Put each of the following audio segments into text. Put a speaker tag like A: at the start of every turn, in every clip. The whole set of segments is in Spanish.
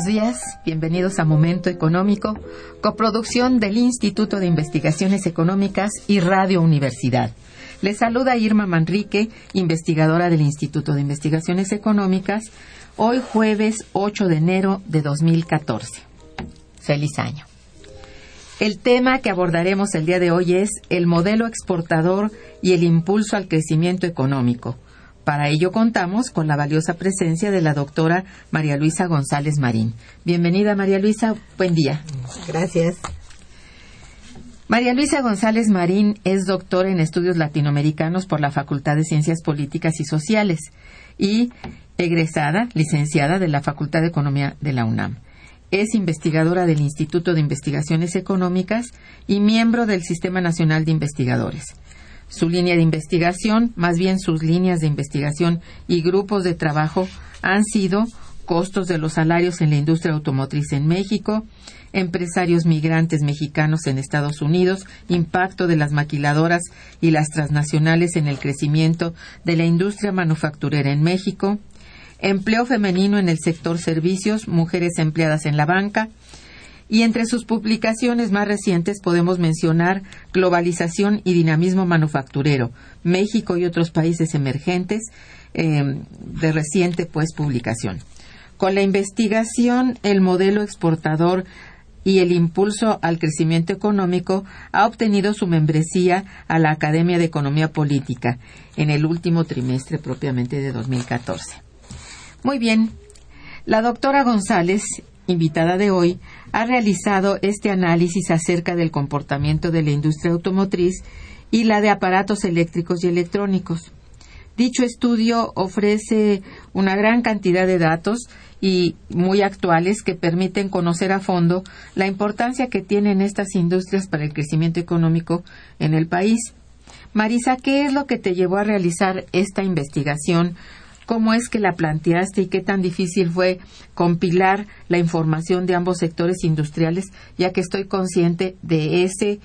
A: Buenos días. Bienvenidos a Momento Económico, coproducción del Instituto de Investigaciones Económicas y Radio Universidad. Les saluda Irma Manrique, investigadora del Instituto de Investigaciones Económicas, hoy jueves 8 de enero de 2014. Feliz año. El tema que abordaremos el día de hoy es el modelo exportador y el impulso al crecimiento económico para ello contamos con la valiosa presencia de la doctora María Luisa González Marín. Bienvenida, María Luisa. Buen día.
B: Gracias.
A: María Luisa González Marín es doctora en estudios latinoamericanos por la Facultad de Ciencias Políticas y Sociales y egresada, licenciada de la Facultad de Economía de la UNAM. Es investigadora del Instituto de Investigaciones Económicas y miembro del Sistema Nacional de Investigadores su línea de investigación, más bien sus líneas de investigación y grupos de trabajo han sido costos de los salarios en la industria automotriz en México, empresarios migrantes mexicanos en Estados Unidos, impacto de las maquiladoras y las transnacionales en el crecimiento de la industria manufacturera en México, empleo femenino en el sector servicios, mujeres empleadas en la banca, y entre sus publicaciones más recientes podemos mencionar Globalización y Dinamismo Manufacturero, México y otros países emergentes, em, de reciente pues publicación. Con la investigación, el modelo exportador y el impulso al crecimiento económico ha obtenido su membresía a la Academia de Economía Política en el último trimestre propiamente de 2014. Muy bien, la doctora González, invitada de hoy, ha realizado este análisis acerca del comportamiento de la industria automotriz y la de aparatos eléctricos y electrónicos. Dicho estudio ofrece una gran cantidad de datos y muy actuales que permiten conocer a fondo la importancia que tienen estas industrias para el crecimiento económico en el país. Marisa, ¿qué es lo que te llevó a realizar esta investigación cómo es que la planteaste y qué tan difícil fue compilar la información de ambos sectores industriales, ya que estoy consciente de ese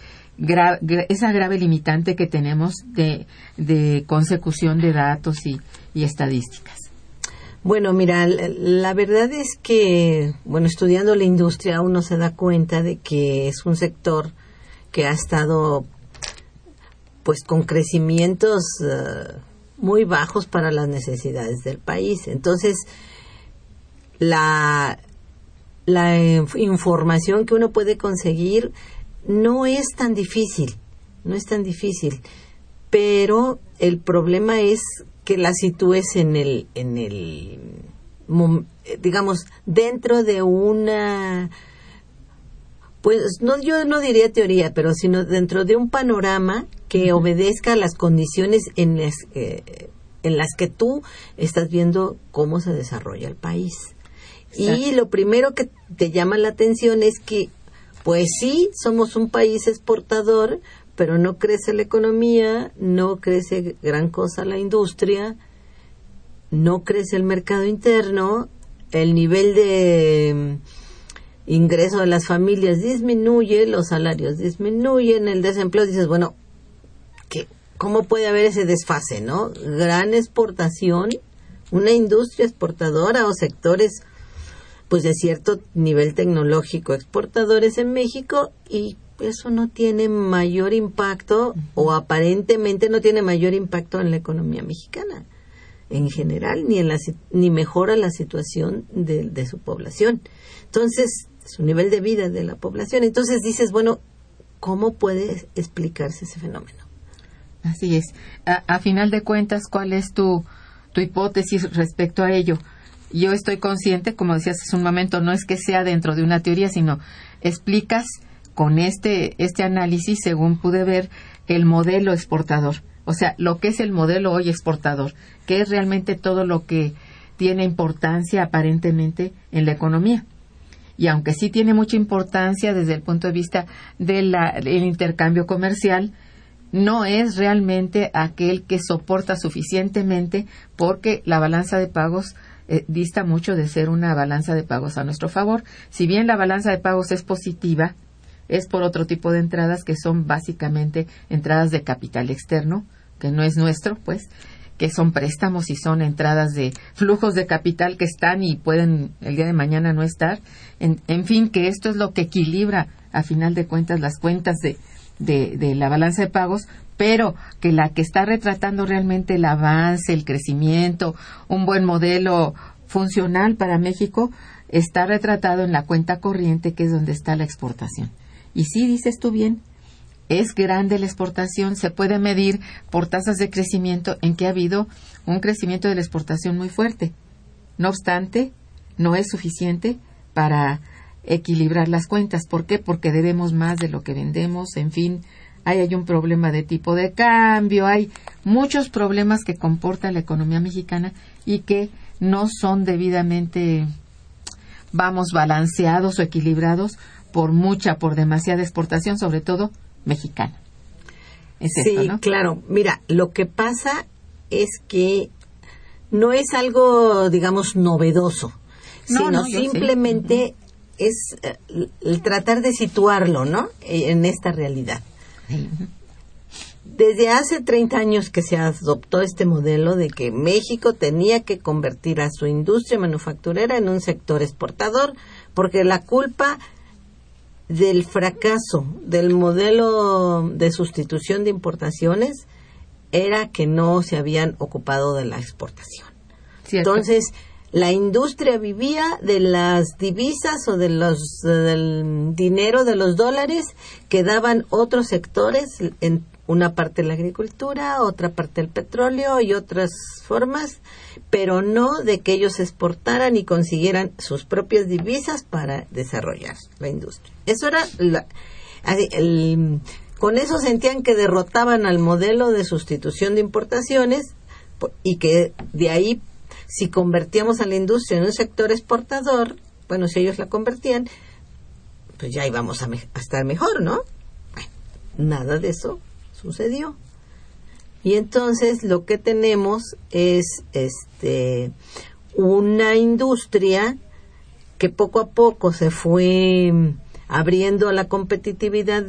A: esa grave limitante que tenemos de, de consecución de datos y, estadísticas.
B: Bueno, mira, la, verdad es que, bueno, estudiando la industria uno se da cuenta de que es un sector que ha estado, pues, con crecimientos eh, muy bajos para las necesidades del país. Entonces, la, la información que uno puede conseguir no es tan difícil, no es tan difícil, pero el problema es que la sitúes en el, en el, digamos, dentro de una, pues no, yo no diría teoría, pero sino dentro de un panorama que obedezca a las condiciones en las, en las que tú estás viendo cómo se desarrolla el país. Y lo primero que te llama la atención es que pues sí, somos un país exportador, pero no crece la economía, no crece gran cosa la industria, no crece el mercado interno, el nivel de mm, ingreso de las familias disminuye, los salarios disminuyen, el desempleo, dices, bueno, ¿qué, ¿cómo puede haber ese desfase, no? Gran exportación, una industria exportadora o sectores pues de cierto nivel tecnológico exportadores en México y eso no tiene mayor impacto o aparentemente no tiene mayor impacto en la economía mexicana en general ni en la, ni mejora la situación de, de su población. Entonces su nivel de vida de la población. Entonces dices bueno cómo puede explicarse ese fenómeno
A: así es a, a final de cuentas cuál es tu tu hipótesis respecto a ello yo estoy consciente, como decías hace un momento, no es que sea dentro de una teoría, sino explicas con este, este análisis, según pude ver, el modelo exportador. O sea, lo que es el modelo hoy exportador, que es realmente todo lo que tiene importancia aparentemente en la economía. Y aunque sí tiene mucha importancia desde el punto de vista del intercambio comercial, no es realmente aquel que soporta suficientemente porque la balanza de pagos eh, dista mucho de ser una balanza de pagos a nuestro favor. Si bien la balanza de pagos es positiva, es por otro tipo de entradas que son básicamente entradas de capital externo, que no es nuestro, pues, que son préstamos y son entradas de flujos de capital que están y pueden el día de mañana no estar. En, en fin, que esto es lo que equilibra, a final de cuentas, las cuentas de, de, de la balanza de pagos, pero que la que está retratando realmente el avance, el crecimiento, un buen modelo funcional para México, está retratado en la cuenta corriente, que es donde está la exportación. Y sí, dices tú bien, es grande la exportación, se puede medir por tasas de crecimiento en que ha habido un crecimiento de la exportación muy fuerte. No obstante, no es suficiente para equilibrar las cuentas. ¿Por qué? Porque debemos más de lo que vendemos, en fin, ahí hay un problema de tipo de cambio, hay muchos problemas que comporta la economía mexicana y que no son debidamente, vamos, balanceados o equilibrados por mucha, por demasiada exportación, sobre todo mexicana.
B: sí, claro. Mira, lo que pasa es que no es algo, digamos, novedoso, sino simplemente es eh, el tratar de situarlo, ¿no? En esta realidad. Desde hace 30 años que se adoptó este modelo de que México tenía que convertir a su industria manufacturera en un sector exportador, porque la culpa del fracaso del modelo de sustitución de importaciones era que no se habían ocupado de la exportación. Entonces, la industria vivía de las divisas o de los del dinero de los dólares que daban otros sectores en una parte la agricultura, otra parte del petróleo y otras formas, pero no de que ellos exportaran y consiguieran sus propias divisas para desarrollar la industria. Eso era con eso sentían que derrotaban al modelo de sustitución de importaciones y que de ahí si convertíamos a la industria en un sector exportador, bueno, si ellos la convertían, pues ya íbamos a, estar mejor, ¿no? nada de eso sucedió. Y entonces lo que tenemos es este una industria que poco a poco se fue abriendo a la competitividad,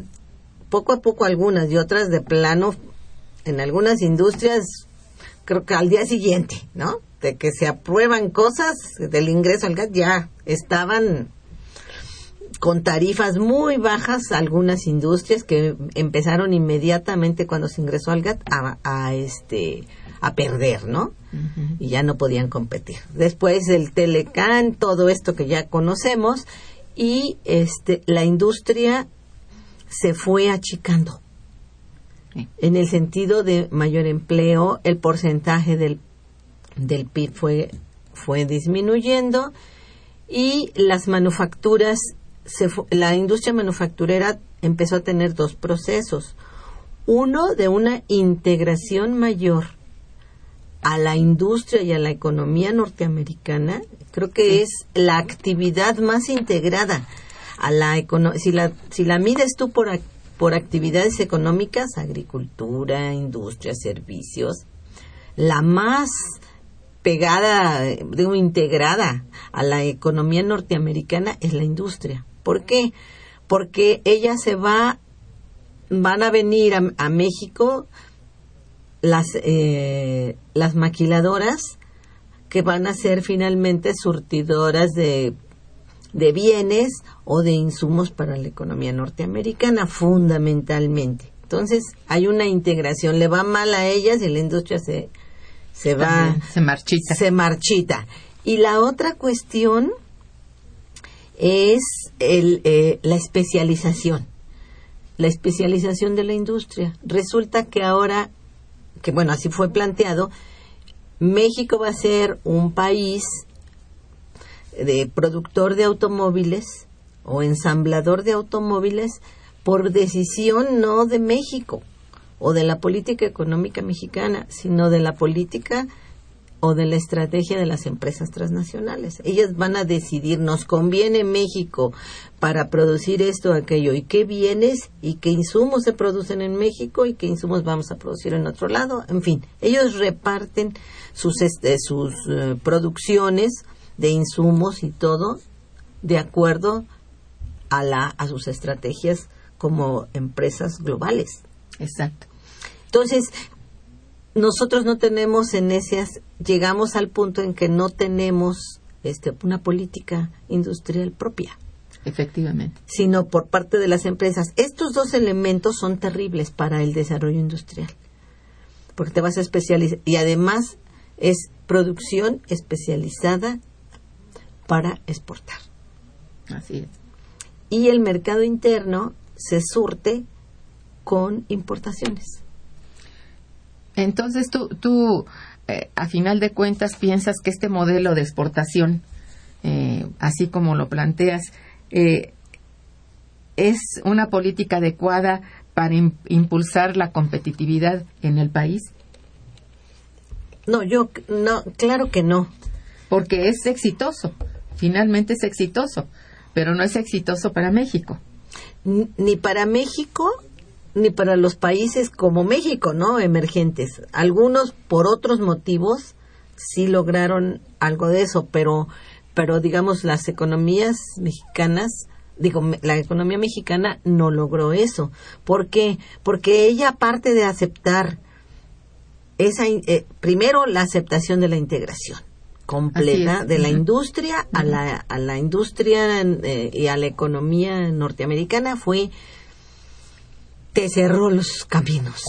B: poco a poco algunas y otras de plano, en algunas industrias, creo que al día siguiente, ¿no? De que se aprueban cosas del ingreso al gas, ya estaban con tarifas muy bajas algunas industrias que empezaron inmediatamente cuando se ingresó al GATT a, a este a perder, ¿no? Y ya no podían competir. Después el Telecan, todo esto que ya conocemos y este la industria se fue achicando. En el sentido de mayor empleo, el porcentaje del del PIB fue fue disminuyendo y las manufacturas la industria manufacturera empezó a tener dos procesos. Uno de una integración mayor a la industria y a la economía norteamericana, creo que es la actividad más integrada a la si la si la mides tú por por actividades económicas, agricultura, industria, servicios, la más pegada, digo, integrada a la economía norteamericana es la industria. ¿Por qué? Porque ella se va, van a venir a, México las, eh, las maquiladoras que van a ser finalmente surtidoras de, de bienes o de insumos para la economía norteamericana, fundamentalmente. Entonces, hay una integración. Le va mal a ellas y la industria se, se va.
A: Se marchita.
B: Se marchita. Y la otra cuestión es el, eh, la especialización, la especialización de la industria. Resulta que ahora, que bueno, así fue planteado, México va a ser un país de productor de automóviles o ensamblador de automóviles por decisión no de México o de la política económica mexicana, sino de la política o de la estrategia de las empresas transnacionales. Ellas van a decidir, nos conviene México para producir esto aquello, y qué bienes y qué insumos se producen en México y qué insumos vamos a producir en otro lado. En fin, ellos reparten sus, este, sus eh, producciones de insumos y todo de acuerdo a, la, a sus estrategias como empresas globales.
A: Exacto.
B: Entonces, nosotros no tenemos en esas, llegamos al punto en que no tenemos este, una política industrial propia.
A: Efectivamente.
B: Sino por parte de las empresas. Estos dos elementos son terribles para el desarrollo industrial. Porque te vas a especializar. Y además es producción especializada para exportar.
A: Así es.
B: Y el mercado interno se surte con importaciones.
A: Entonces tú, tú eh, a final de cuentas, piensas que este modelo de exportación, eh, así como lo planteas, eh, es una política adecuada para impulsar la competitividad en el país?
B: No, yo no, claro que no.
A: Porque es exitoso, finalmente es exitoso, pero no es exitoso para México.
B: Ni para México ni para los países como México, ¿no? Emergentes. Algunos por otros motivos sí lograron algo de eso, pero pero digamos las economías mexicanas digo, la economía mexicana no logró eso. ¿Por qué? Porque ella, aparte de aceptar esa, eh, primero la aceptación de la integración completa de la industria a la, a la industria eh, y a la economía norteamericana fue te cerró los caminos.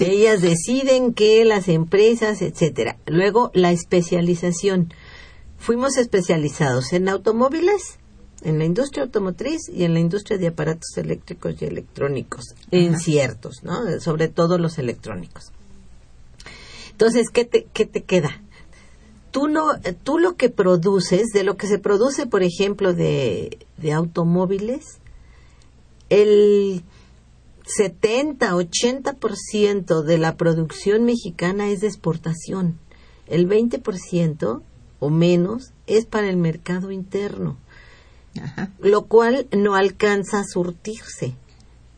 B: Ellas deciden que las empresas, etcétera. Luego la especialización. Fuimos especializados en automóviles, en la industria automotriz y en la industria de aparatos eléctricos y electrónicos, en ciertos, ¿no? Sobre todo los electrónicos. Entonces, ¿qué te, qué te queda? Tú, no, tú lo que produces, de lo que se produce, por ejemplo, de, de automóviles, el 70-80% de la producción mexicana es de exportación. El 20% o menos es para el mercado interno, lo cual no alcanza a surtirse.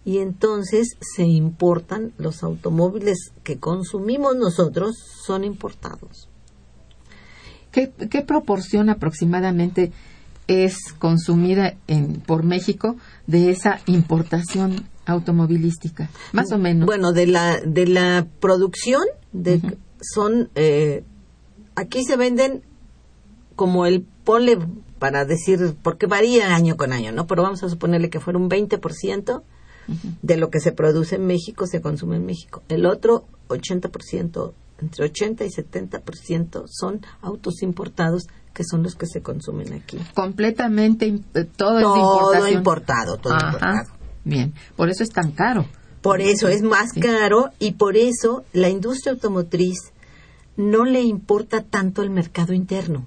B: y entonces se importan los automóviles que consumimos nosotros son importados.
A: ¿Qué, qué proporción aproximadamente es consumida en, por México de esa importación automovilística? Más o menos.
B: Bueno, de la, de la producción de, son, eh, aquí se venden como el pole para decir, porque varía año con año, ¿no? Pero vamos a suponerle que fuera un 20% de lo que se produce en México se consume en México. El otro 80%, entre 80 y 70% son autos importados que son los que se consumen aquí.
A: Completamente, eh, todo, es
B: todo importado, todo importado.
A: Bien, por eso es tan caro.
B: Por eso es más caro y por eso la industria automotriz no le importa tanto el mercado interno.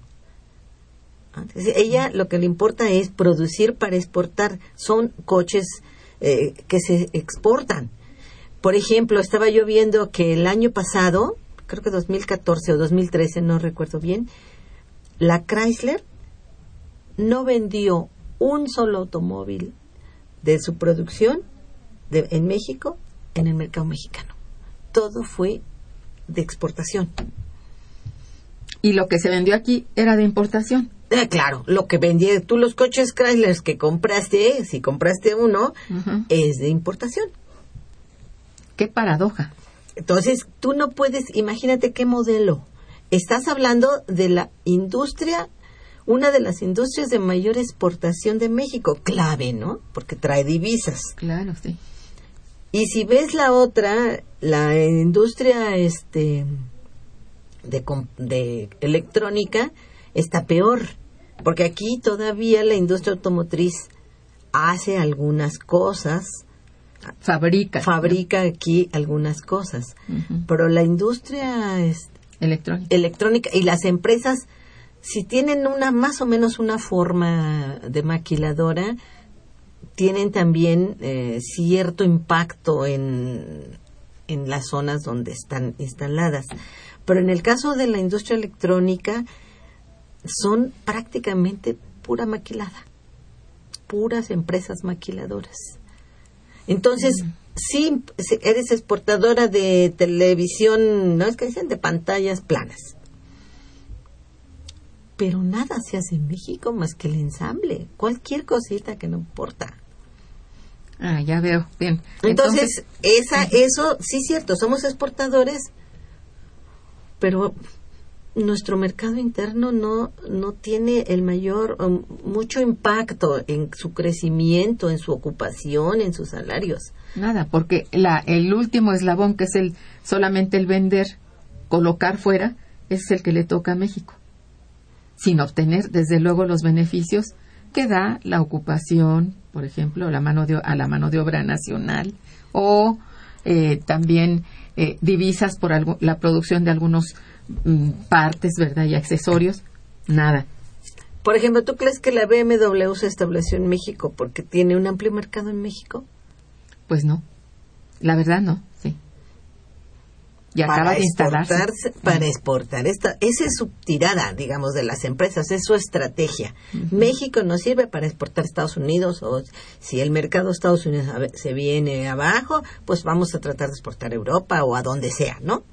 B: Ella lo que le importa es producir para exportar. Son coches eh, que se exportan. Por ejemplo, estaba yo viendo que el año pasado, creo que 2014 o 2013, no recuerdo bien, la Chrysler no vendió un solo automóvil de su producción en México en el mercado mexicano. Todo fue de exportación.
A: ¿Y lo que se vendió aquí era de importación?
B: Eh, claro, lo que vendía tú los coches Chrysler que compraste, si compraste uno, es de importación.
A: Qué paradoja.
B: Entonces, tú no puedes, imagínate qué modelo. Estás hablando de la industria, una de las industrias de mayor exportación de México, clave, ¿no? Porque trae divisas.
A: Claro, sí.
B: Y si ves la otra, la industria este de, de electrónica está peor, porque aquí todavía la industria automotriz hace algunas cosas,
A: fabrica
B: fabrica aquí algunas cosas, pero la industria es
A: electrónica.
B: electrónica y las empresas si tienen una más o menos una forma de maquiladora tienen también eh, cierto impacto en, en las zonas donde están instaladas. Pero en el caso de la industria electrónica, son prácticamente pura maquilada, puras empresas maquiladoras. Entonces, sí, eres exportadora de televisión, no es que dicen de pantallas planas. Pero nada se hace en México más que el ensamble, cualquier cosita que no importa.
A: Ah, ya veo, bien.
B: Entonces, esa, eso, sí es cierto, somos exportadores, pero nuestro mercado interno no, no tiene el mayor, mucho impacto en su crecimiento, en su ocupación, en sus salarios.
A: Nada, porque la, el último eslabón, que es el solamente el vender, colocar fuera, es el que le toca a México, sin obtener, desde luego, los beneficios que da la ocupación, por ejemplo, la mano de, a la mano de obra nacional o eh, también eh, divisas por la producción de algunos partes, ¿verdad? Y accesorios, nada.
B: Por ejemplo, ¿tú crees que la BMW se estableció en México porque tiene un amplio mercado en México?
A: Pues no, la verdad no
B: para Para exportar. Esta, esa es su tirada, digamos, de las empresas, es su estrategia. México no sirve para exportar a Estados Unidos o si el mercado de Estados Unidos se viene abajo, pues vamos a tratar de exportar a Europa o a donde sea, ¿no?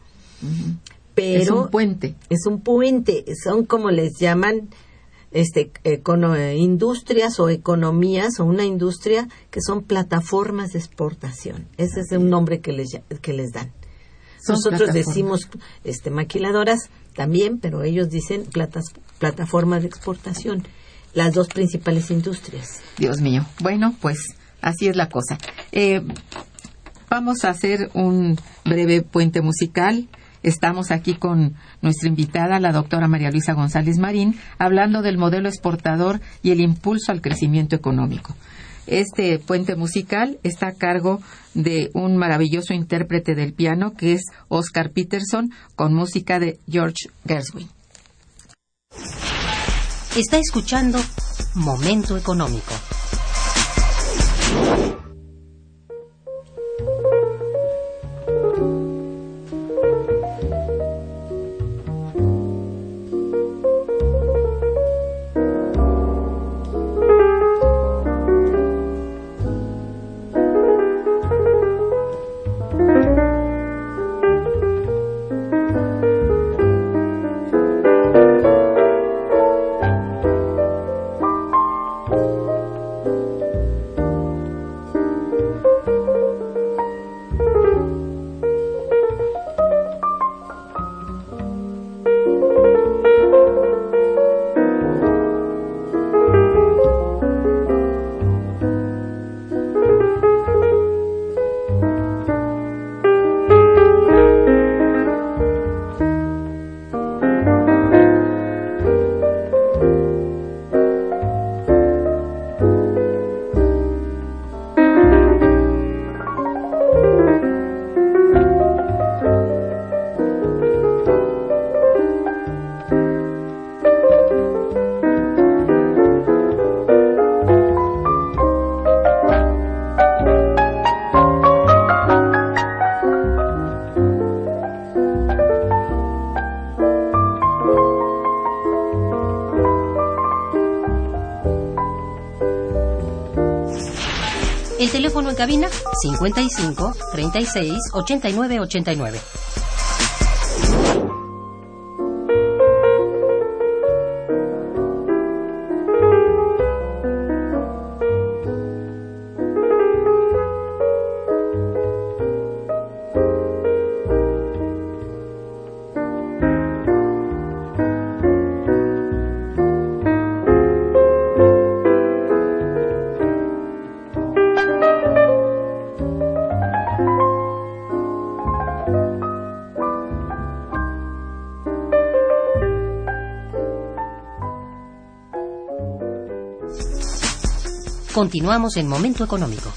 B: Pero
A: es un puente.
B: Es un puente, son como les llaman este industrias o economías o una industria que son plataformas de exportación. Ese es un nombre que les que les dan. Nosotros decimos este, maquiladoras también, pero ellos dicen platas, plataformas de exportación, las dos principales industrias.
A: Dios mío. Bueno, pues así es la cosa. Eh, vamos a hacer un breve puente musical. Estamos aquí con nuestra invitada, la doctora María Luisa González Marín, hablando del modelo exportador y el impulso al crecimiento económico. Este puente musical está a cargo de un maravilloso intérprete del piano que es Oscar Peterson con música de George Gershwin.
C: Está escuchando Momento Económico. Cabina 55 36 89 89. Continuamos en Momento Económico.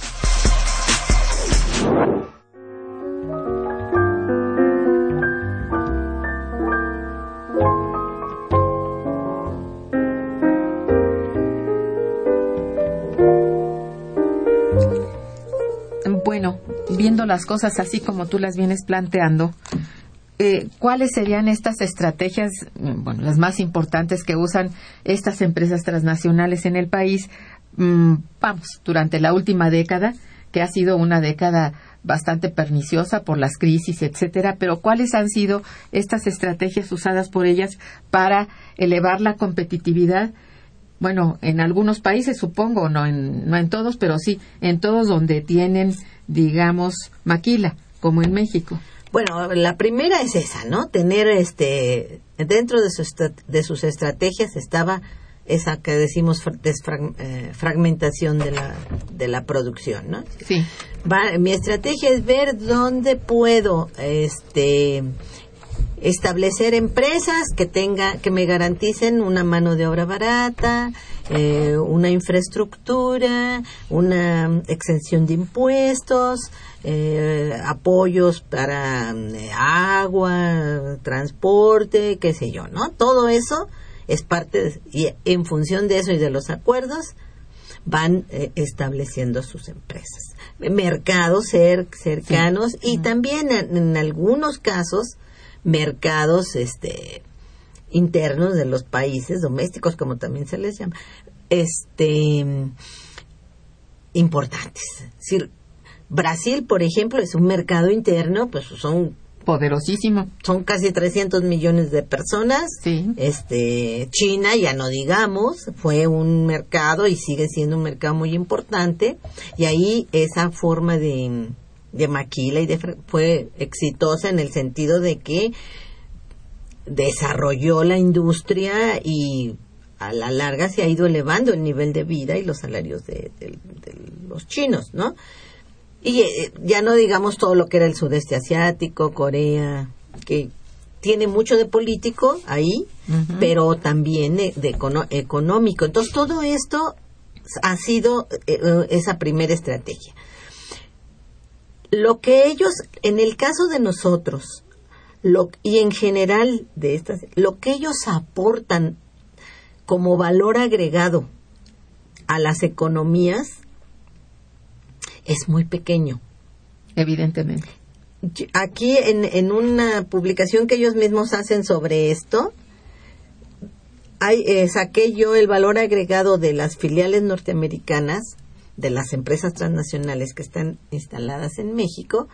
A: Bueno, viendo las cosas así como tú las vienes planteando, eh, ¿cuáles serían estas estrategias, bueno, las más importantes que usan estas empresas transnacionales en el país Mm, vamos, durante la última década, que ha sido una década bastante perniciosa por las crisis, etcétera, pero ¿cuáles han sido estas estrategias usadas por ellas para elevar la competitividad? Bueno, en algunos países supongo, no en, no en todos, pero sí en todos donde tienen, digamos, maquila, como en México.
B: Bueno, la primera es esa, ¿no? Tener este dentro de, de sus estrategias estaba esa que decimos eh, fragmentación de la, de la producción, ¿no?
A: Sí.
B: mi estrategia es ver dónde puedo este establecer empresas que tenga que me garanticen una mano de obra barata, eh, una infraestructura, una exención de impuestos, eh, apoyos para agua, transporte, qué sé yo, ¿no? Todo eso es parte y en función de eso y de los acuerdos van eh, estableciendo sus empresas. Mercados cercanos y también en, algunos casos mercados este internos de los países domésticos como también se les llama este importantes. Brasil por ejemplo es un mercado interno pues son
A: poderosísimo.
B: Son casi 300 millones de personas.
A: Sí.
B: Este, China, ya no digamos, fue un mercado y sigue siendo un mercado muy importante. Y ahí esa forma de, de maquila y de, fue exitosa en el sentido de que desarrolló la industria y a la larga se ha ido elevando el nivel de vida y los salarios de, de los chinos, ¿no? Y eh, ya no digamos todo lo que era el sudeste asiático, Corea, que tiene mucho de político ahí, pero también de, económico. Entonces todo esto ha sido eh, eh, esa primera estrategia. Lo que ellos, en el caso de nosotros, lo, y en general de estas, lo que ellos aportan como valor agregado a las economías es muy pequeño.
A: Evidentemente.
B: Aquí en, en una publicación que ellos mismos hacen sobre esto, hay, eh, saqué yo el valor agregado de las filiales norteamericanas, de las empresas transnacionales que están instaladas en México,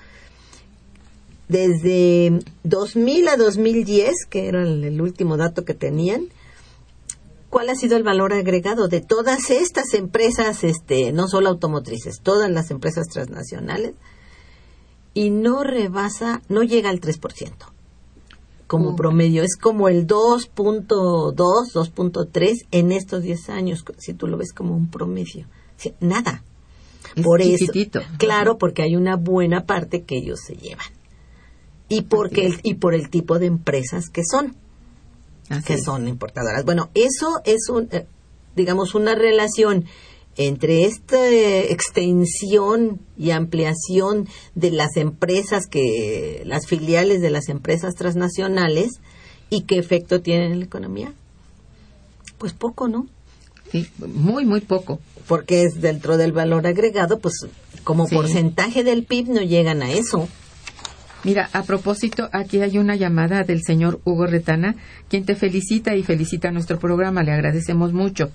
B: desde 2000 a 2010, que era el último dato que tenían, cuál ha sido el valor agregado de todas estas empresas, este, no solo automotrices, todas las empresas transnacionales, y no rebasa, no llega al 3%. Como promedio, es como el 2.2, 2.3 en estos 10 años, si tú lo ves como un promedio. nada.
A: por eso,
B: claro, porque hay una buena parte que ellos se llevan. Y porque y por el tipo de empresas que son que son importadoras. Bueno, eso es un, eh, digamos, una relación entre esta extensión y ampliación de las empresas que las filiales de las empresas transnacionales y qué efecto tienen en la economía. Pues poco, ¿no?
A: Sí, muy, muy poco.
B: Porque es dentro del valor agregado, pues como porcentaje del PIB no llegan a eso.
A: Mira, a propósito, aquí hay una llamada del señor Hugo Retana, quien te felicita y felicita nuestro programa. Le agradecemos mucho.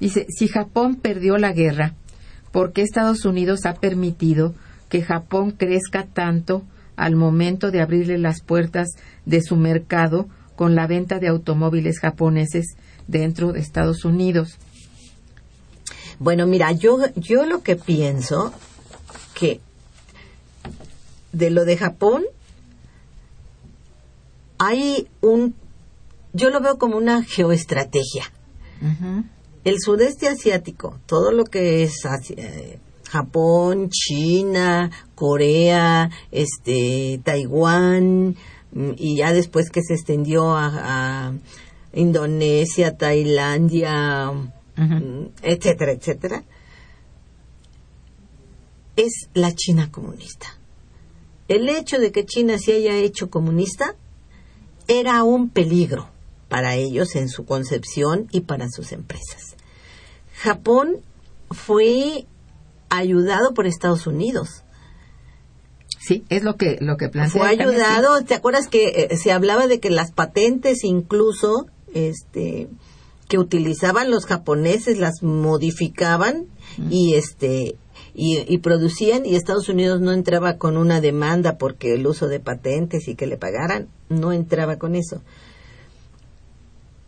A: Dice, si Japón perdió la guerra, ¿por qué Estados Unidos ha permitido que Japón crezca tanto al momento de abrirle las puertas de su mercado con la venta de automóviles japoneses dentro de Estados Unidos?
B: Bueno, mira, yo, yo lo que pienso que de lo de Japón hay un, yo lo veo como una geoestrategia. El sudeste asiático, todo lo que es eh, Japón, China, Corea, este, Taiwán, mm, y ya después que se extendió a, Indonesia, Tailandia, mm, etcétera, etcétera, es la China comunista. El hecho de que China se haya hecho comunista era un peligro para ellos en su concepción y para sus empresas. Japón fue ayudado por Estados Unidos.
A: Sí, es lo que lo que plantea.
B: Fue ayudado, ¿te acuerdas que eh, se hablaba de que las patentes incluso este que utilizaban los japoneses las modificaban y este y, producían y Estados Unidos no entraba con una demanda porque el uso de patentes y que le pagaran, no entraba con eso.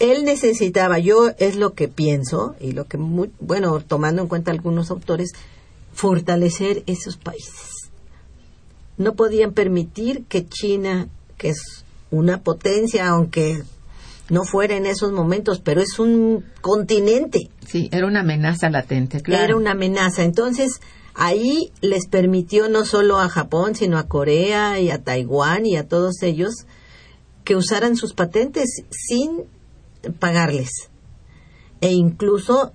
B: Él necesitaba, yo es lo que pienso y lo que, bueno, tomando en cuenta algunos autores, fortalecer esos países. No podían permitir que China, que es una potencia, aunque no fuera en esos momentos, pero es un continente.
A: Sí, era una amenaza latente, claro.
B: Era una amenaza. Entonces, ahí les permitió no solo a Japón, sino a Corea y a Taiwán y a todos ellos que usaran sus patentes sin pagarles. E incluso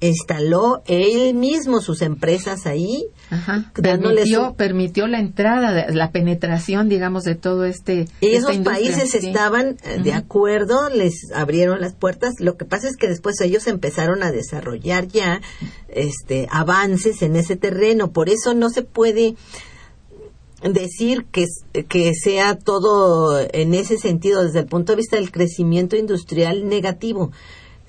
B: instaló él mismo sus empresas ahí.
A: Permitió, permitió la entrada, la penetración, digamos, de todo este.
B: Y esos países estaban eh, de acuerdo, les abrieron las puertas. Lo que pasa es que después ellos empezaron a desarrollar ya este, avances en ese terreno. Por eso no se puede decir que, que sea todo en ese sentido desde el punto de vista del crecimiento industrial negativo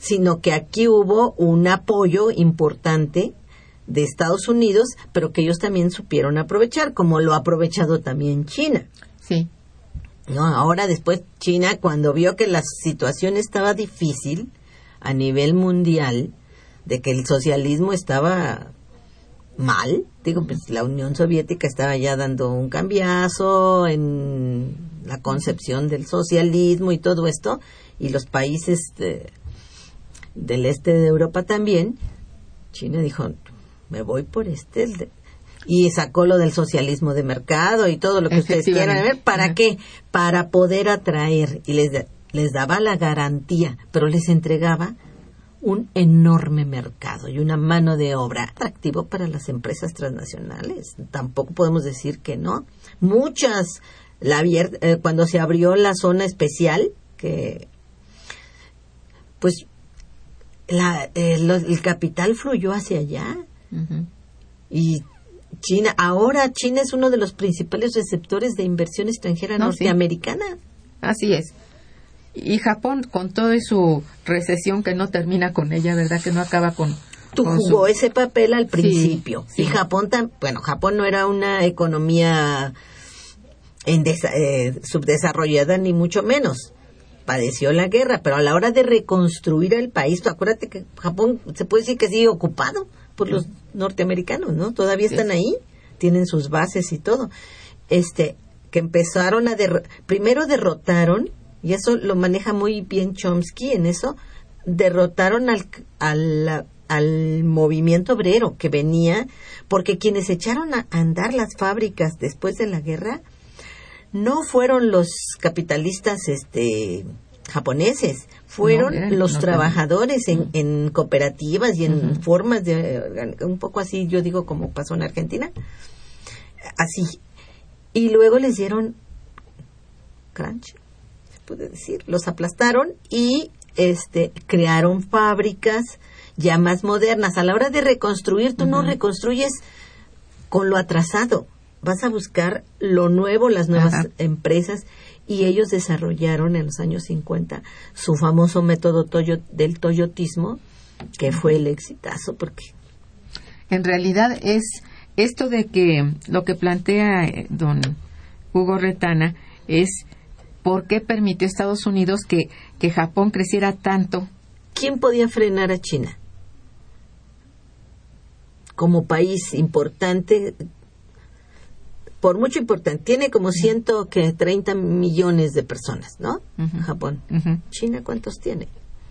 B: sino que aquí hubo un apoyo importante de Estados Unidos, pero que ellos también supieron aprovechar, como lo ha aprovechado también China.
A: Sí.
B: No, ahora después China, cuando vio que la situación estaba difícil a nivel mundial, de que el socialismo estaba mal, digo, pues la Unión Soviética estaba ya dando un cambiazo en la concepción del socialismo y todo esto, y los países de, del este de Europa también, China dijo, me voy por este. Y sacó lo del socialismo de mercado y todo lo que ustedes quieran ver. ¿Para qué? Para poder atraer. Y les, les daba la garantía, pero les entregaba un enorme mercado y una mano de obra atractivo para las empresas transnacionales. Tampoco podemos decir que no. Muchas, la, eh, cuando se abrió la zona especial, que pues la, eh, el capital fluyó hacia allá. Y China, ahora China es uno de los principales receptores de inversión extranjera norteamericana.
A: Así es. Y Japón, con toda su recesión que no termina con ella, ¿verdad? Que no acaba con.
B: Tú jugó ese papel al principio. Y Japón, bueno, Japón no era una economía en eh, subdesarrollada, ni mucho menos padeció la guerra, pero a la hora de reconstruir el país, acuérdate que Japón se puede decir que sigue ocupado por los norteamericanos, ¿no? Todavía están ahí, tienen sus bases y todo. Este, que empezaron a primero derrotaron, y eso lo maneja muy bien Chomsky en eso, derrotaron al, al, al movimiento obrero que venía, porque quienes echaron a andar las fábricas después de la guerra no fueron los capitalistas este japoneses, fueron los trabajadores en, en, cooperativas y en formas de un poco así, yo digo como pasó en Argentina, así. Y luego les dieron crunch, se puede decir, los aplastaron y este crearon fábricas ya más modernas. A la hora de reconstruir, tú no reconstruyes con lo atrasado, vas a buscar lo nuevo, las nuevas empresas y ellos desarrollaron en los años 50 su famoso método toyo, del toyotismo que fue el exitazo porque
A: en realidad es esto de que lo que plantea eh, don Hugo Retana es por qué permitió Estados Unidos que, que Japón creciera tanto.
B: ¿Quién podía frenar a China? Como país importante, por mucho importante, tiene como ciento que 30 millones de personas, ¿no? Japón. China, ¿cuántos tiene?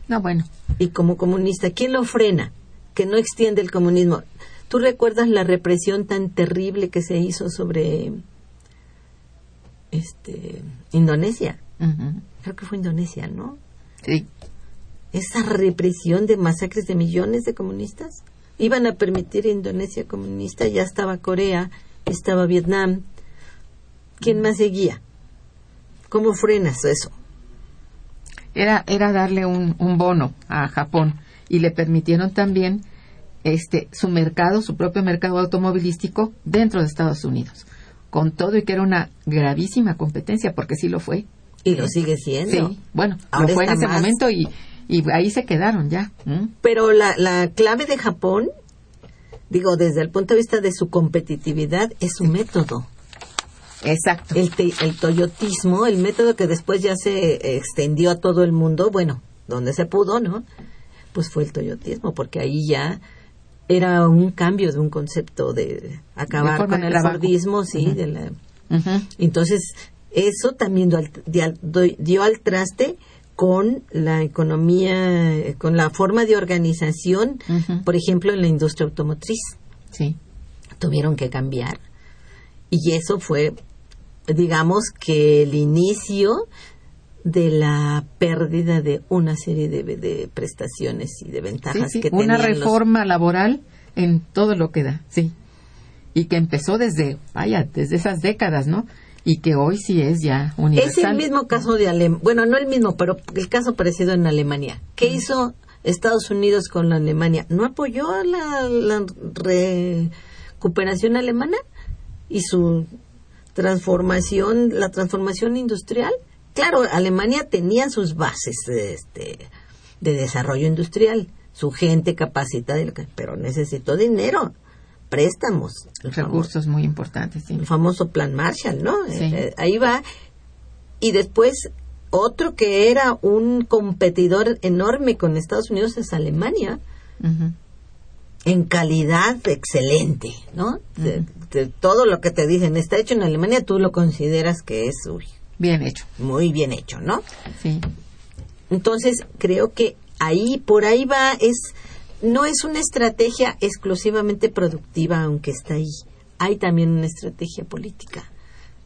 A: No, bueno,
B: y como comunista, ¿quién lo frena? Que no extiende el comunismo. ¿Tú recuerdas la represión tan terrible que se hizo sobre este Indonesia? Creo que fue Indonesia, ¿no?
A: sí,
B: Esa represión de masacres de millones de comunistas. Iban a permitir Indonesia comunista, ya estaba Corea, estaba Vietnam. ¿Quién más seguía? ¿Cómo frenas eso?
A: era, era darle un, un bono a Japón y le permitieron también este su mercado, su propio mercado automovilístico dentro de Estados Unidos, con todo y que era una gravísima competencia, porque sí lo fue.
B: Y lo sigue siendo.
A: Sí, bueno,
B: Ahora
A: lo fue en ese
B: más.
A: momento y, y ahí se quedaron ya.
B: Pero la, la clave de Japón, digo, desde el punto de vista de su competitividad, es su método.
A: Exacto.
B: El, te- el toyotismo, el método que después ya se extendió a todo el mundo, bueno, donde se pudo, ¿no? Pues fue el toyotismo, porque ahí ya era un cambio de un concepto de acabar con el
A: trabajo.
B: Fordismo, sí, de la entonces, eso también al, dio al traste con la economía, con la forma de organización, por ejemplo, en la industria automotriz.
A: Sí.
B: Tuvieron que cambiar. Y eso fue, digamos, que el inicio de la pérdida de una serie de, de prestaciones y de
A: Sí,
B: ventajas
A: sí,
B: que
A: una
B: tenían los-
A: reforma laboral en todo lo que da, sí. Y que empezó desde, vaya, desde esas décadas, ¿no? Y que hoy sí es ya universal.
B: Es el mismo caso de Alemania. Bueno, no el mismo, pero el caso parecido en Alemania. ¿Qué hizo Estados Unidos con la Alemania? ¿No apoyó la, la recuperación alemana y su transformación, la transformación industrial? Claro, Alemania tenía sus bases este, de desarrollo industrial, su gente capacitada, pero necesitó dinero, préstamos, el famoso-
A: Recursos muy importantes, sí.
B: el famoso plan Marshall, ¿no?
A: Sí.
B: Eh, eh, ahí va. Y después, otro que era un competidor enorme con Estados Unidos es Alemania, en calidad excelente, ¿no? De- de todo lo que te dicen está hecho en Alemania, tú lo consideras que es uy,
A: Bien hecho,
B: muy bien hecho, ¿no?
A: sí.
B: Entonces, creo que ahí, por ahí va, es, no es una estrategia exclusivamente productiva, aunque está ahí. Hay también una estrategia política.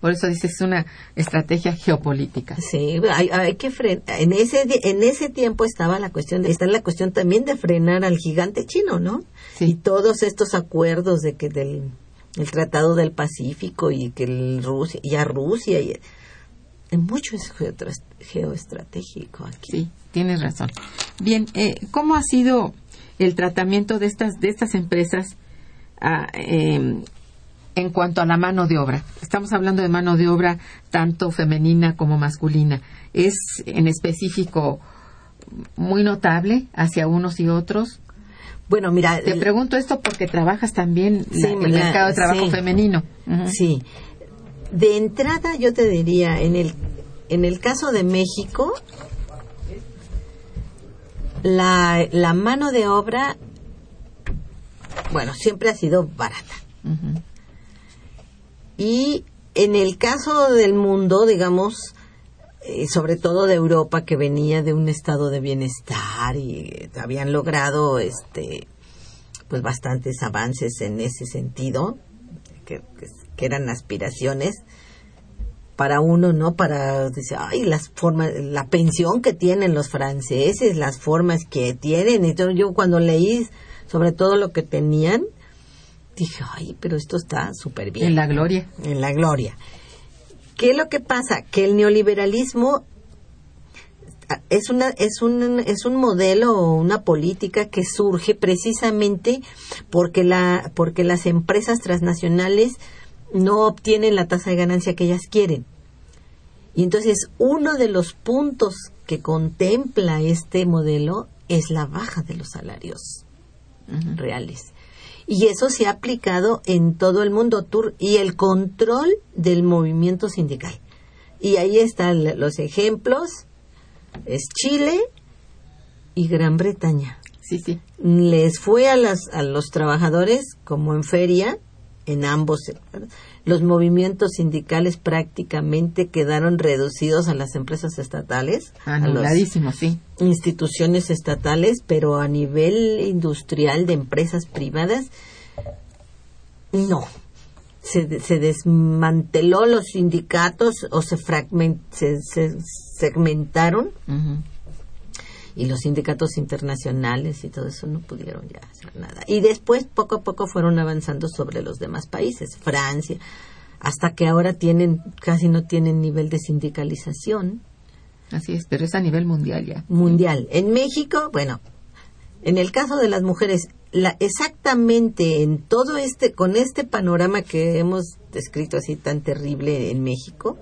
A: Por eso dices, es una estrategia geopolítica.
B: Sí, hay, hay que frenar. En ese, en ese tiempo estaba la cuestión, está la cuestión también de frenar al gigante chino, ¿no?
A: Sí.
B: Y todos estos acuerdos de que del el Tratado del Pacífico y que el Rusia, y a Rusia, y, mucho es geoestratégico aquí.
A: Sí, tienes razón. Bien, eh, ¿cómo ha sido el tratamiento de estas de estas empresas ah, eh, en cuanto a la mano de obra? Estamos hablando de mano de obra tanto femenina como masculina. ¿Es en específico muy notable hacia unos y otros?
B: Bueno, mira,
A: Te
B: el-
A: pregunto esto porque trabajas también
B: Sí,
A: la- el
B: la-
A: mercado de trabajo
B: sí.
A: femenino.
B: Sí. De entrada yo te diría, en el, en el caso de México, la, la mano de obra, bueno, siempre ha sido barata. Y en el caso del mundo, digamos, eh, sobre todo de Europa, que venía de un estado de bienestar y eh, habían logrado este pues bastantes avances en ese sentido, que, que- que eran aspiraciones para uno, ¿no? Para, dice, ay, las formas, la pensión que tienen los franceses, las formas que tienen. Todo, yo cuando leí sobre todo lo que tenían, dije, ay, pero esto está súper bien
A: En la gloria.
B: en la gloria. ¿Qué es lo que pasa? Que el neoliberalismo es una es un es un modelo o una política que surge precisamente porque la porque las empresas transnacionales no obtienen la tasa de ganancia que ellas quieren. Y entonces uno de los puntos que contempla este modelo es la baja de los salarios reales. Y eso se ha aplicado en todo el mundo tour y el control del movimiento sindical. Y ahí están los ejemplos. Es Chile y Gran Bretaña.
A: Sí, sí.
B: Les fue a, las, a los trabajadores como en feria, en ambos. Los movimientos sindicales prácticamente quedaron reducidos a las empresas estatales, a las
A: sí.
B: instituciones estatales, pero a nivel industrial de empresas privadas, no. Se, se desmanteló los sindicatos o se, fragment, se, se segmentaron. Y los sindicatos internacionales y todo eso no pudieron ya hacer nada. Y después poco a poco fueron avanzando sobre los demás países, Francia, hasta que ahora tienen casi no tienen nivel de sindicalización
A: Así es, pero es a nivel mundial ya.
B: mundial. En México, bueno, en el caso de las mujeres, la, exactamente en todo este, con este panorama que hemos descrito así tan terrible en México,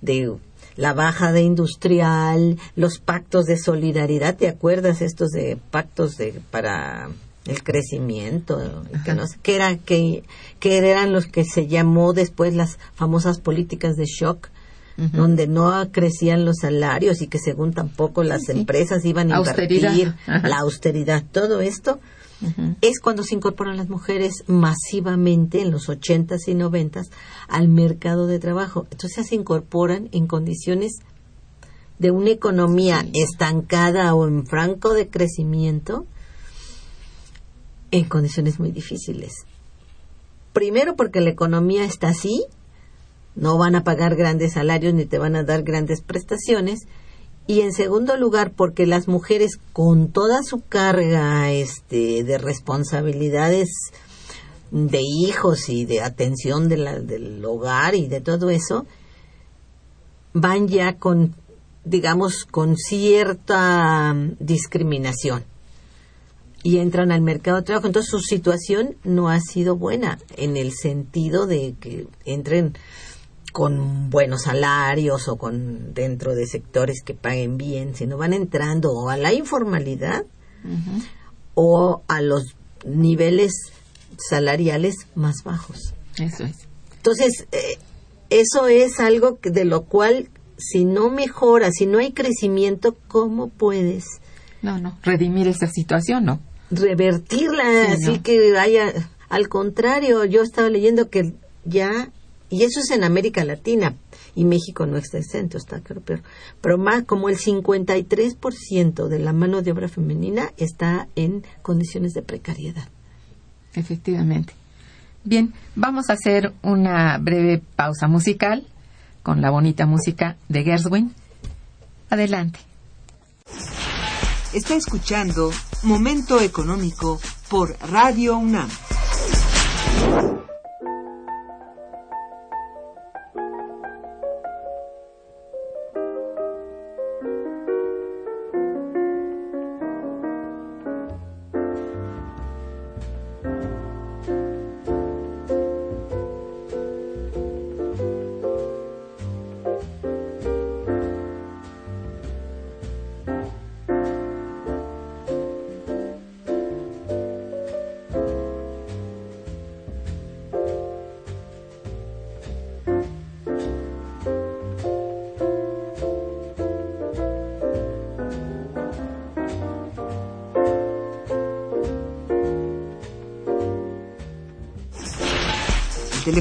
B: de la baja de industrial, los pactos de solidaridad, ¿te acuerdas estos de pactos de para el crecimiento, que, no sé, que era que, que eran los que se llamó después las famosas políticas de shock, donde no crecían los salarios y que según tampoco las
A: sí.
B: empresas iban a
A: Austeridad.
B: invertir,
A: Ajá.
B: la austeridad, todo esto Es cuando se incorporan las mujeres masivamente en los 80s y 90s al mercado de trabajo. Entonces se incorporan en condiciones de una economía estancada o en franco de crecimiento en condiciones muy difíciles. Primero porque la economía está así, no van a pagar grandes salarios ni te van a dar grandes prestaciones. Y en segundo lugar, porque las mujeres con toda su carga este, de responsabilidades de hijos y de atención de la- del hogar y de todo eso, van ya con, digamos, con cierta discriminación y entran al mercado de trabajo. Entonces su situación no ha sido buena en el sentido de que entren con buenos salarios o con dentro de sectores que paguen bien, sino van entrando o a la informalidad o a los niveles salariales más bajos.
A: Eso es.
B: Entonces, eh, eso es algo que- de lo cual, si no mejora, si no hay crecimiento, ¿cómo puedes
A: No, no. Redimir esa situación, ¿no?
B: revertirla?
A: Sí,
B: así
A: ¿no?
B: que haya, al contrario, yo estaba leyendo que ya, y eso es en América Latina, y México no está exento, está creo peor, pero más como el 53% de la mano de obra femenina está en condiciones de precariedad.
A: Efectivamente. Bien, vamos a hacer una breve pausa musical con la bonita música de Gershwin. Adelante.
D: Está escuchando Momento Económico por Radio UNAM.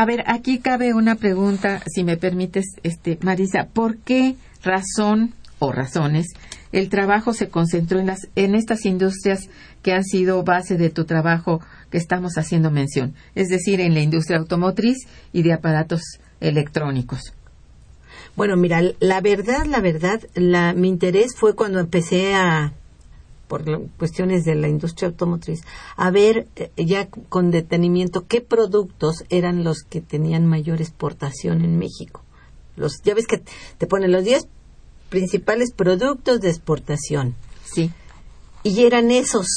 A: A ver, aquí cabe una pregunta, si me permites, este, Marisa, ¿por qué razón o razones el trabajo se concentró en las en estas industrias que han sido base de tu trabajo que estamos haciendo mención, es decir, en la industria automotriz y de aparatos electrónicos?
B: Bueno, mira, la verdad, la verdad, la, mi interés fue cuando empecé a, por cuestiones de la industria automotriz, a ver eh, ya con detenimiento qué productos eran los que tenían mayor exportación en México. Los, ya ves que te ponen los 10 principales productos de exportación.
A: Sí.
B: Y eran esos.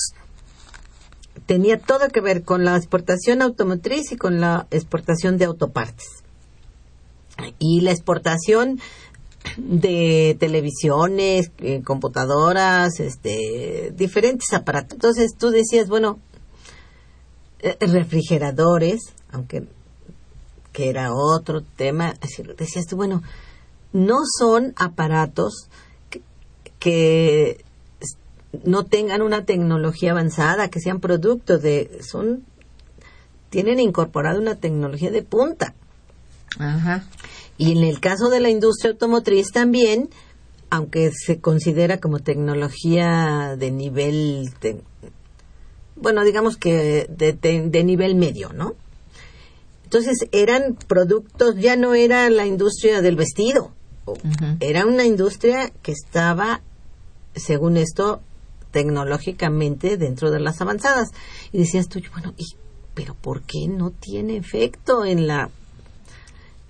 B: Tenía todo que ver con la exportación automotriz y con la exportación de autopartes. Y la exportación de televisiones, eh, computadoras, este, diferentes aparatos. Entonces tú decías, bueno, eh, refrigeradores, aunque que era otro tema, decías tú, bueno, no son aparatos que, que no tengan una tecnología avanzada, que sean productos de, son, tienen incorporado una tecnología de punta.
A: Ajá.
B: Y en el caso de la industria automotriz también, aunque se considera como tecnología de nivel, de- bueno, digamos que de, de- de nivel medio, ¿no? Entonces eran productos, ya no era la industria del vestido, era una industria que estaba, según esto, tecnológicamente dentro de las avanzadas. Y decías tú, bueno, ¿y, pero ¿por qué no tiene efecto en la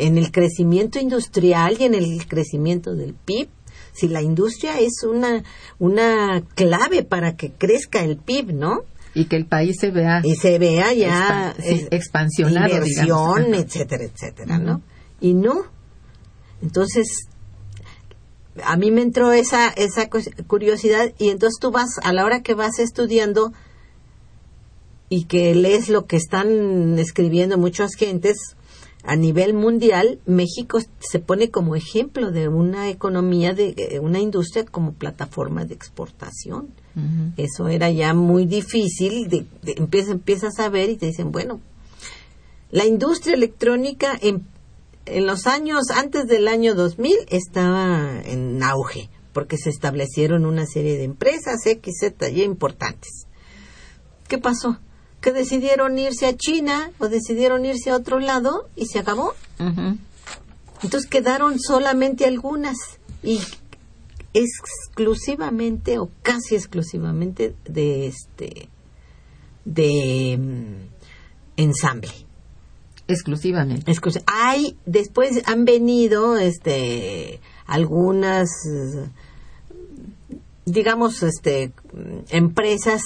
B: en el crecimiento industrial y en el crecimiento del PIB. Si la industria es una, una clave para que crezca el PIB, ¿no?
A: Y que el país se vea
B: Y se vea ya
A: Expan- sí, expansionado,
B: inversión,
A: digamos.
B: Etcétera, etcétera, ¿no? Y no. Entonces, a mí me entró esa, esa cu- curiosidad y entonces tú vas, a la hora que vas estudiando y que lees lo que están escribiendo muchas gentes, a nivel mundial, México se pone como ejemplo de una economía, de eh, una industria como plataforma de exportación. Eso era ya muy difícil, de, de- empieza- empiezas a ver y te dicen, bueno, la industria electrónica en, en los años antes del año 2000 estaba en auge, porque se establecieron una serie de empresas X, Z, Y importantes. ¿Qué pasó? Que decidieron irse a China o decidieron irse a otro lado y se acabó. Entonces quedaron solamente algunas y exclusivamente o casi exclusivamente de este de mm, ensamble.
A: Exclusivamente.
B: Exclusi- Hay después han venido este algunas digamos este mm, empresas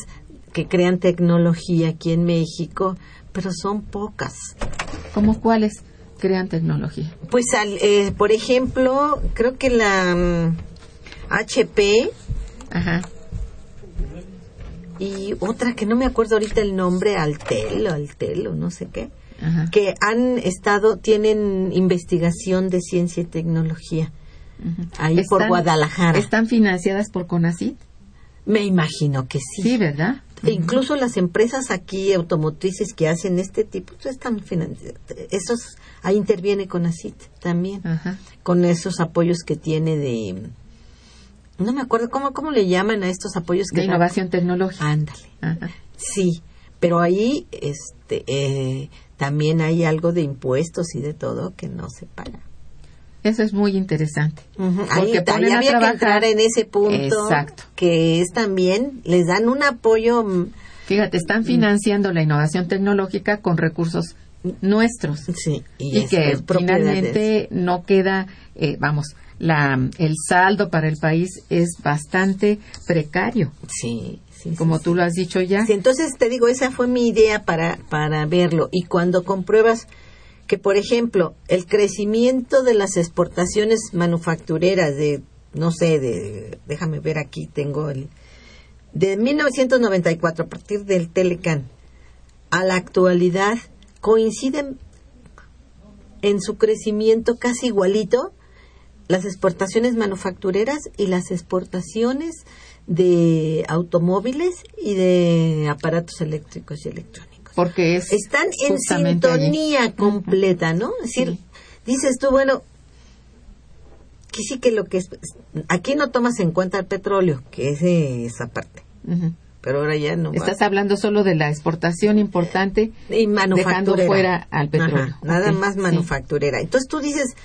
B: que crean tecnología aquí en México, pero son pocas.
A: ¿Cómo cuáles crean tecnología?
B: Pues, al- eh, por ejemplo, creo que la mm, HP
A: Ajá.
B: y otra que no me acuerdo ahorita el nombre, Altel o Altel o no sé qué,
A: Ajá.
B: que han estado, tienen investigación de ciencia y tecnología ahí por Guadalajara.
A: ¿Están financiadas por CONACYT?
B: Me imagino que sí.
A: Sí, ¿verdad?
B: E incluso las empresas aquí automotrices que hacen este tipo pues, están. Esos ahí interviene con ACIT también. Con esos apoyos que tiene de no me acuerdo cómo cómo le llaman a estos apoyos que
A: De innovación tecnológica.
B: ándale sí pero ahí este eh, también hay algo de impuestos y de todo que no se paga
A: Eso es muy interesante.
B: ahí,
A: Porque
B: ahí
A: ponen a
B: había que entrar en ese punto
A: Exacto.
B: que es también les dan un apoyo mm,
A: Fíjate, están financiando la innovación tecnológica con recursos nuestros
B: Sí,
A: y, que finalmente no queda, eh, vamos, la, el saldo para el país es bastante precario,
B: Sí, sí, sí,
A: como
B: sí.
A: tú lo has dicho ya.
B: Sí, entonces te digo, esa fue mi idea para, para verlo. Y cuando compruebas que, por ejemplo, el crecimiento de las exportaciones manufactureras de, no sé, de, déjame ver aquí, tengo el, de 1994, a partir del Telecan, a la actualidad, coinciden en su crecimiento casi igualito las exportaciones manufactureras y las exportaciones de automóviles y de aparatos eléctricos y electrónicos.
A: Porque es
B: Están en
A: allí.
B: sintonía completa, ¿no? Es decir, dices tú, bueno, que sí que lo que es, aquí no tomas en cuenta el petróleo, que es esa parte, pero ahora ya no. va.
A: Estás hablando solo de la exportación importante,
B: y manufacturera.
A: dejando fuera al petróleo.
B: Ajá, nada más
A: sí.
B: manufacturera. Entonces tú dices,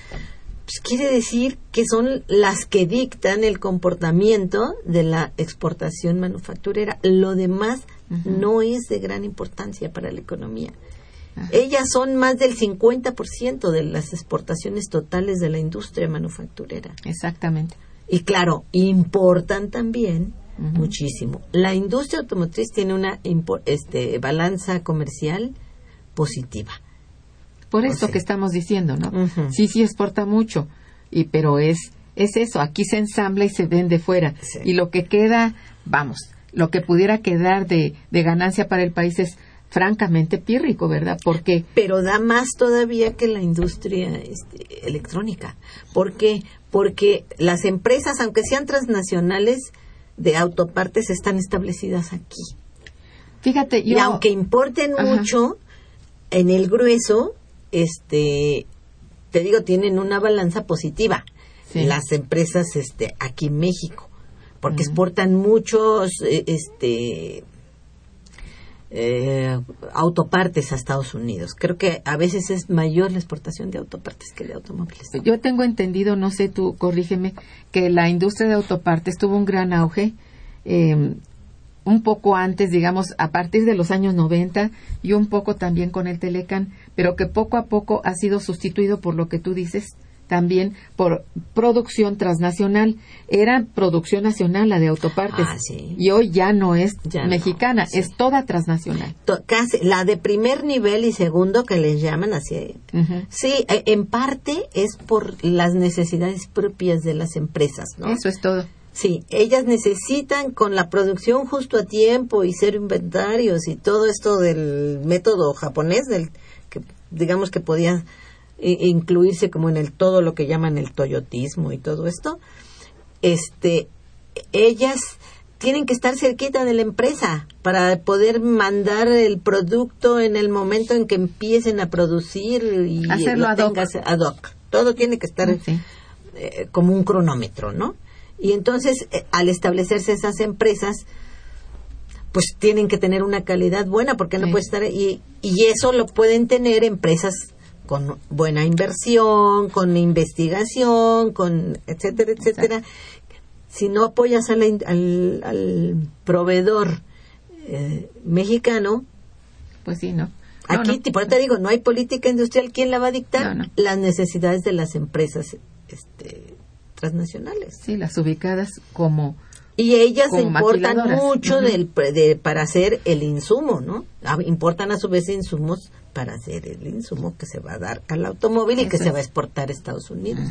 B: pues quiere decir que son las que dictan el comportamiento de la exportación manufacturera. Lo demás no es de gran importancia para la economía. Ellas son más del 50% de las exportaciones totales de la industria manufacturera.
A: Exactamente.
B: Y claro, importan también muchísimo. La industria automotriz tiene una este, balanza comercial positiva.
A: Por
B: O
A: eso
B: sea.
A: que estamos diciendo, ¿no? Sí, sí exporta mucho, y pero es es eso, aquí se ensambla y se vende fuera.
B: Sí.
A: Y lo que queda, vamos, lo que pudiera quedar de, de ganancia para el país es francamente pírrico, ¿verdad? Porque
B: Pero da más todavía que la industria este, electrónica. ¿Por qué? Porque las empresas, aunque sean transnacionales de autopartes, están establecidas aquí.
A: fíjate, yo
B: y aunque importen
A: Ajá.
B: mucho, en el grueso, este, te digo, tienen una balanza positiva.
A: Sí.
B: Las empresas este, aquí en México. Porque exportan muchos eh, este, eh, autopartes a Estados Unidos. Creo que a veces es mayor la exportación de autopartes que de automóviles.
A: Yo tengo entendido, no sé tú, corrígeme, que la industria de autopartes tuvo un gran auge eh, un poco antes, digamos, a partir de los años 90 y un poco también con el Telecan, pero que poco a poco ha sido sustituido por lo que tú dices también por producción transnacional. Era producción nacional la de autopartes
B: Ah, sí.
A: y hoy ya no es
B: Ya no,
A: mexicana,
B: sí.
A: es toda transnacional.
B: To- casi, la de primer nivel y segundo que les llaman así. Sí, eh, en parte es por las necesidades propias de las empresas, ¿no?
A: Eso es todo.
B: Sí, ellas necesitan con la producción justo a tiempo y cero inventarios y todo esto del método japonés, del que digamos que podía i- incluirse como en el todo lo que llaman el toyotismo y todo esto. Este, ellas tienen que estar cerquita de la empresa para poder mandar el producto en el momento en que empiecen a producir y
A: Hacerlo
B: lo
A: ad hoc.
B: tengas ad hoc. Todo tiene que estar
A: Sí.
B: eh, como un cronómetro, ¿no? Y entonces, eh, al establecerse esas empresas, pues tienen que tener una calidad buena, porque no puede estar y, y eso lo pueden tener empresas con buena inversión, con investigación, con etcétera, etcétera. Si no apoyas a la al, al proveedor eh, mexicano,
A: Pues sí, ¿no? No,
B: aquí
A: no.
B: por eso te digo, no hay política industrial, ¿quién la va a dictar?
A: No, no.
B: Las necesidades de las empresas este, transnacionales.
A: Sí, las ubicadas como
B: Y ellas importan mucho del, pre- de, para hacer el insumo, ¿no? Ah, Importan a su vez insumos para hacer el insumo que se va a dar al automóvil y que se va a exportar a Estados Unidos.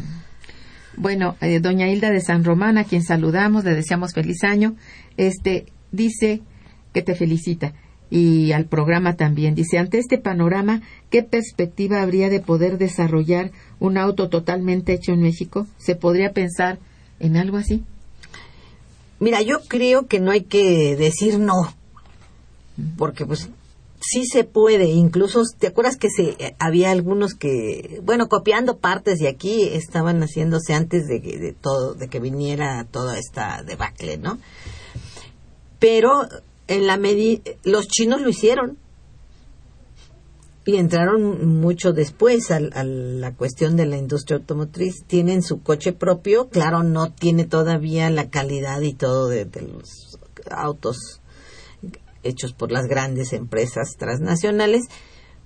A: Bueno, eh, doña Hilda de San Román, a quien saludamos, le deseamos feliz año, este dice que te felicita y al programa también. Dice, ante este panorama, ¿qué perspectiva habría de poder desarrollar un auto totalmente hecho en México? ¿Se podría pensar en algo así?
B: Mira, yo creo que no hay que decir no, porque pues sí se puede, incluso, ¿te acuerdas que se eh, había algunos que, bueno, copiando partes de aquí estaban haciéndose antes de, que- de todo, de que viniera toda esta debacle, ¿no? Pero en la medida, los chinos lo hicieron y entraron mucho después a, la cuestión de la industria automotriz. Tienen su coche propio, claro, no tiene todavía la calidad y todo de los autos hechos por las grandes empresas transnacionales,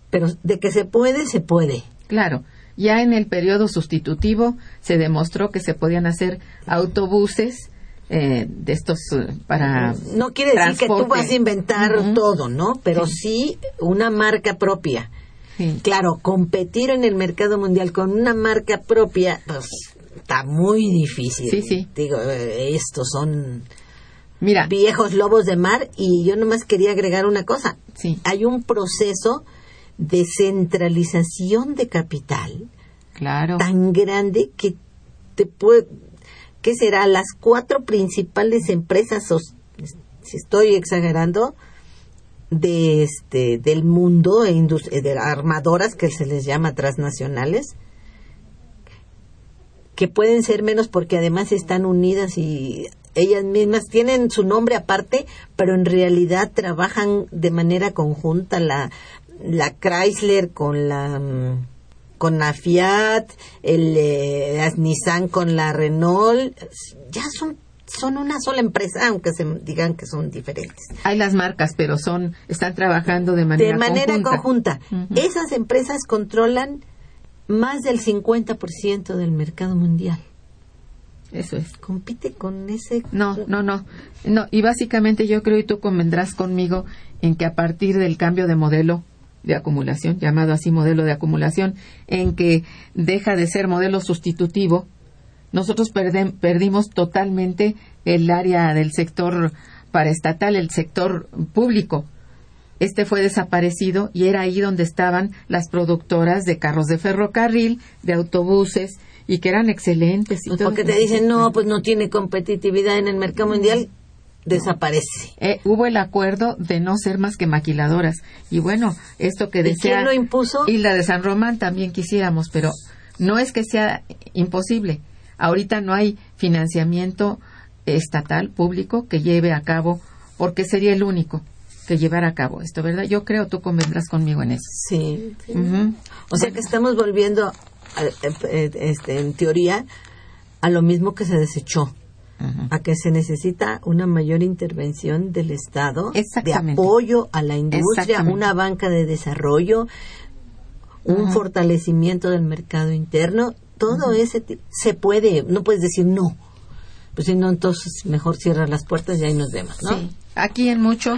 B: Pero de que se puede, se puede.
A: Claro. Ya en el periodo sustitutivo se demostró que se podían hacer autobuses eh, de estos eh, para
B: No quiere decir que tú vas a inventar todo, ¿no? Pero sí una marca propia.
A: Sí.
B: Claro, competir en el mercado mundial con una marca propia, pues está muy difícil.
A: Sí, sí.
B: Digo, eh, estos son
A: Mira,
B: viejos lobos de mar y yo nomás quería agregar una cosa.
A: sí,
B: Hay un proceso de centralización de capital
A: claro.
B: tan grande que te puede, ¿qué será? Las cuatro principales empresas, si estoy exagerando, de este del mundo e de armadoras que se les llama transnacionales que pueden ser menos porque además están unidas y ellas mismas tienen su nombre aparte, pero en realidad trabajan de manera conjunta la la Chrysler con la mm, con la Fiat, el eh, Nissan con la Renault, ya son son una sola empresa, aunque se digan que son diferentes.
A: Hay las marcas, pero son están trabajando de manera
B: de manera conjunta. Esas empresas controlan más del 50% del mercado mundial.
A: Eso es.
B: Compite con ese...
A: No, no, no. No, y básicamente yo creo y tú convendrás conmigo en que a partir del cambio de modelo de acumulación, llamado así modelo de acumulación, en que deja de ser modelo sustitutivo, nosotros perdem- perdimos totalmente el área del sector paraestatal, el sector público. Este fue desaparecido y era ahí donde estaban las productoras de carros de ferrocarril, de autobuses y que eran excelentes. Y todo.
B: Porque te dicen, no, pues no tiene competitividad en el mercado mundial, desaparece.
A: Eh, hubo el acuerdo de no ser más que maquiladoras. Y bueno, esto que
B: ¿Y
A: desea
B: quién lo impuso?
A: Isla de San Román también quisiéramos, pero no es que sea imposible. Ahorita no hay financiamiento estatal, público, que lleve a cabo, porque sería el único que llevara a cabo esto, ¿verdad? Yo creo tú convendrás conmigo en eso.
B: Sí. O sea que estamos volviendo, este, en teoría, a lo mismo que se desechó. A que se necesita una mayor intervención del Estado de apoyo a la industria, una banca de desarrollo, un fortalecimiento del mercado interno, todo ese se puede, no puedes decir no. Pues si no, entonces mejor cierra las puertas y ahí nos vemos, ¿no?
A: Sí. Aquí en mucho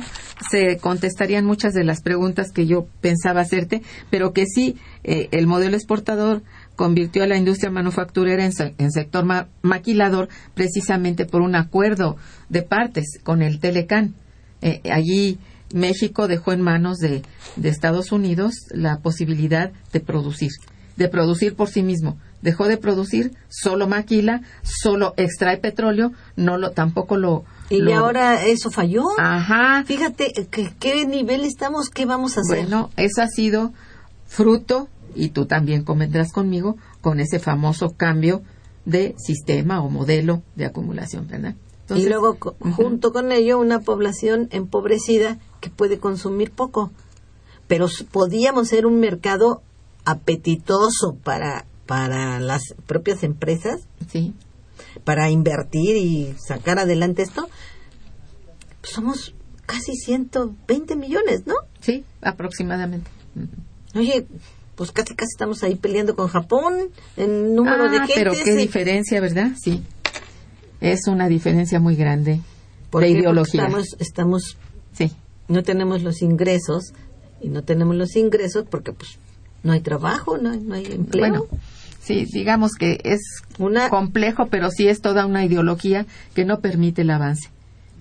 A: se contestarían muchas de las preguntas que yo pensaba hacerte, pero que sí, eh, el modelo exportador convirtió a la industria manufacturera en, se- en sector ma- maquilador precisamente por un acuerdo de partes con el Telecan. Eh, allí México dejó en manos de, de Estados Unidos la posibilidad de producir, de producir por sí mismo. Dejó de producir, solo maquila, solo extrae petróleo, no lo tampoco lo
B: Y
A: lo-
B: ahora eso falló.
A: Ajá.
B: Fíjate qué nivel estamos, qué vamos a hacer.
A: Bueno, eso ha sido fruto, y tú también convendrás conmigo, con ese famoso cambio de sistema o modelo de acumulación, ¿verdad? Entonces,
B: y luego, co- junto con ello, una población empobrecida que puede consumir poco. Pero podíamos ser un mercado apetitoso para, para las propias empresas,
A: Sí,
B: para invertir y sacar adelante esto. Pues somos casi 120 millones, ¿no?
A: sí, aproximadamente.
B: Oye, pues casi casi estamos ahí peleando con Japón en número de
A: Ah,
B: gente.
A: pero qué diferencia, ¿verdad? Sí. Es una diferencia muy grande de ideología.
B: Estamos, estamos
A: Sí,
B: no tenemos los ingresos y no tenemos los ingresos porque pues no hay trabajo, no hay, no hay empleo.
A: bueno, sí, digamos que es
B: Una-
A: complejo, pero sí es toda una ideología que no permite el avance.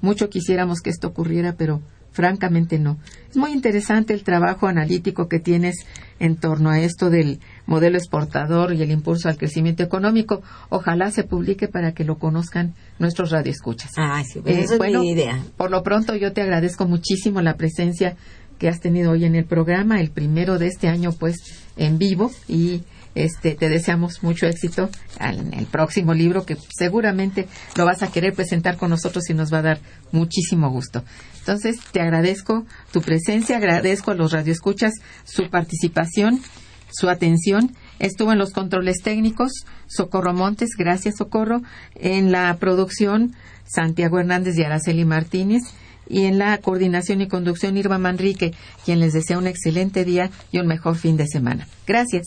A: Mucho quisiéramos que esto ocurriera, pero francamente no. Es muy interesante el trabajo analítico que tienes en torno a esto del modelo exportador y el impulso al crecimiento económico. Ojalá se publique para que lo conozcan nuestros radioescuchas.
B: Ah, sí, pues
A: Eh,
B: esa es
A: bueno,
B: mi idea.
A: Por lo pronto yo te agradezco muchísimo la presencia que has tenido hoy en el programa, el primero de este año pues en vivo y este te deseamos mucho éxito en el próximo libro que seguramente lo vas a querer presentar con nosotros y nos va a dar muchísimo gusto. Entonces te agradezco tu presencia, agradezco a los radioescuchas su participación, su atención. Estuvo en los controles técnicos Socorro Montes, gracias Socorro, en la producción Santiago Hernández y Araceli Martínez y en la coordinación y conducción Irma Manrique, quien les desea un excelente día y un mejor fin de semana. Gracias.